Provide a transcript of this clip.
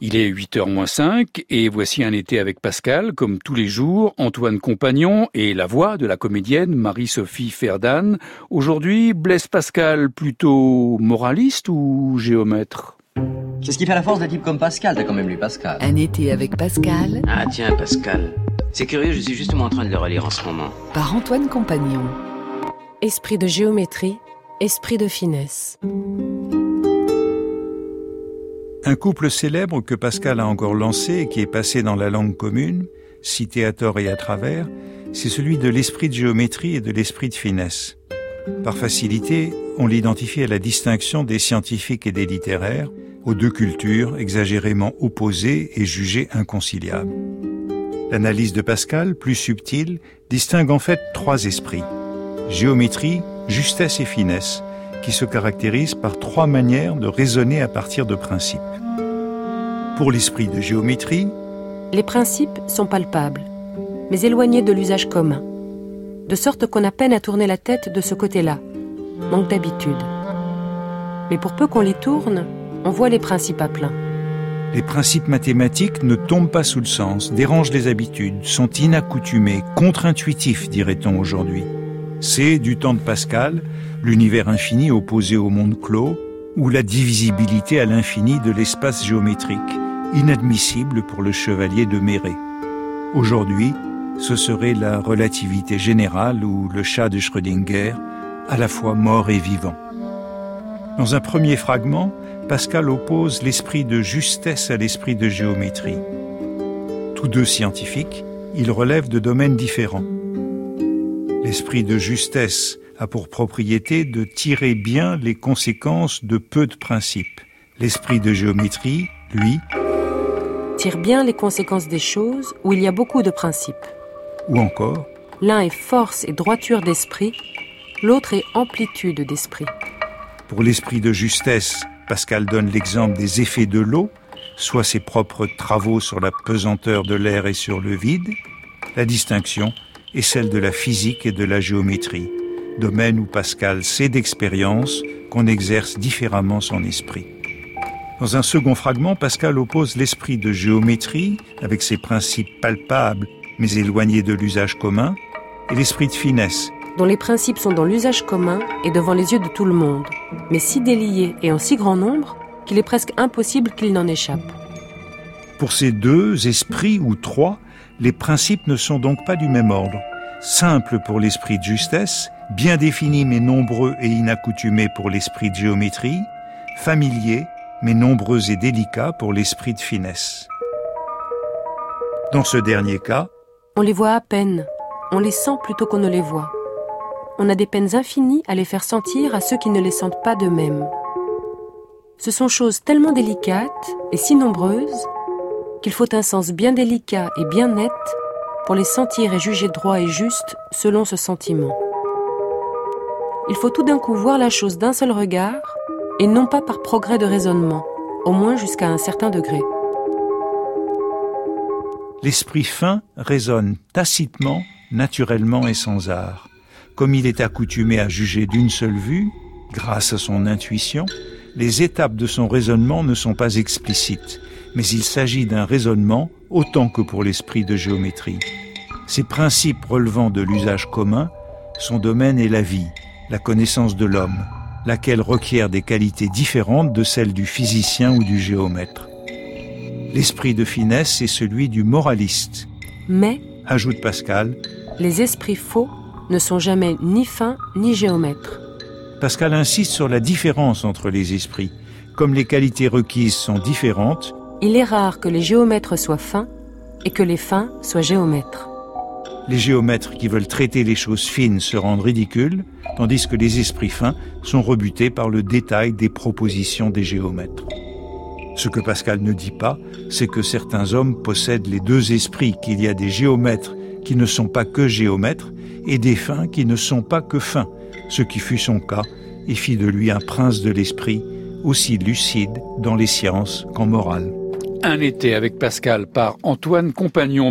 Il est 8h moins 5 et voici un été avec Pascal, comme tous les jours, Antoine Compagnon et la voix de la comédienne Marie-Sophie Ferdan. Aujourd'hui, Blaise Pascal plutôt moraliste ou géomètre? C'est ce qui fait la force d'un type comme Pascal, t'as quand même lu Pascal. Un été avec Pascal? Ah tiens, Pascal. C'est curieux, je suis justement en train de le relire en ce moment. Par Antoine Compagnon. Esprit de géométrie, esprit de finesse. Un couple célèbre que Pascal a encore lancé et qui est passé dans la langue commune, cité à tort et à travers, c'est celui de l'esprit de géométrie et de l'esprit de finesse. Par facilité, on l'identifie à la distinction des scientifiques et des littéraires, aux deux cultures exagérément opposées et jugées inconciliables. L'analyse de Pascal, plus subtile, distingue en fait trois esprits. Géométrie, justesse et finesse, qui se caractérisent par trois manières de raisonner à partir de principes. Pour l'esprit de géométrie, les principes sont palpables, mais éloignés de l'usage commun, de sorte qu'on a peine à tourner la tête de ce côté-là, manque d'habitude. Mais pour peu qu'on les tourne, on voit les principes à plein. Les principes mathématiques ne tombent pas sous le sens, dérangent les habitudes, sont inaccoutumés, contre-intuitifs, dirait-on aujourd'hui. C'est, du temps de Pascal, l'univers infini opposé au monde clos, ou la divisibilité à l'infini de l'espace géométrique, inadmissible pour le chevalier de Méré. Aujourd'hui, ce serait la relativité générale ou le chat de Schrödinger, à la fois mort et vivant. Dans un premier fragment, Pascal oppose l'esprit de justesse à l'esprit de géométrie. Tous deux scientifiques, ils relèvent de domaines différents. L'esprit de justesse a pour propriété de tirer bien les conséquences de peu de principes. L'esprit de géométrie, lui, tire bien les conséquences des choses où il y a beaucoup de principes. Ou encore, l'un est force et droiture d'esprit, l'autre est amplitude d'esprit. Pour l'esprit de justesse, Pascal donne l'exemple des effets de l'eau, soit ses propres travaux sur la pesanteur de l'air et sur le vide. La distinction est celle de la physique et de la géométrie domaine où Pascal sait d'expérience qu'on exerce différemment son esprit. Dans un second fragment, Pascal oppose l'esprit de géométrie, avec ses principes palpables mais éloignés de l'usage commun, et l'esprit de finesse, dont les principes sont dans l'usage commun et devant les yeux de tout le monde, mais si déliés et en si grand nombre qu'il est presque impossible qu'il n'en échappe. Pour ces deux esprits ou trois, les principes ne sont donc pas du même ordre. Simple pour l'esprit de justesse bien défini mais nombreux et inaccoutumés pour l'esprit de géométrie, familier mais nombreux et délicats pour l'esprit de finesse. Dans ce dernier cas, on les voit à peine, on les sent plutôt qu'on ne les voit. On a des peines infinies à les faire sentir à ceux qui ne les sentent pas d'eux-mêmes. Ce sont choses tellement délicates et si nombreuses qu'il faut un sens bien délicat et bien net pour les sentir et juger droit et juste selon ce sentiment il faut tout d'un coup voir la chose d'un seul regard et non pas par progrès de raisonnement, au moins jusqu'à un certain degré. L'esprit fin raisonne tacitement, naturellement et sans art. Comme il est accoutumé à juger d'une seule vue, grâce à son intuition, les étapes de son raisonnement ne sont pas explicites, mais il s'agit d'un raisonnement autant que pour l'esprit de géométrie. Ces principes relevant de l'usage commun, son domaine est la vie, la connaissance de l'homme, laquelle requiert des qualités différentes de celles du physicien ou du géomètre. L'esprit de finesse est celui du moraliste. Mais, ajoute Pascal, les esprits faux ne sont jamais ni fins ni géomètres. Pascal insiste sur la différence entre les esprits. Comme les qualités requises sont différentes, il est rare que les géomètres soient fins et que les fins soient géomètres. Les géomètres qui veulent traiter les choses fines se rendent ridicules, tandis que les esprits fins sont rebutés par le détail des propositions des géomètres. Ce que Pascal ne dit pas, c'est que certains hommes possèdent les deux esprits, qu'il y a des géomètres qui ne sont pas que géomètres et des fins qui ne sont pas que fins, ce qui fut son cas et fit de lui un prince de l'esprit, aussi lucide dans les sciences qu'en morale. Un été avec Pascal par Antoine Compagnon.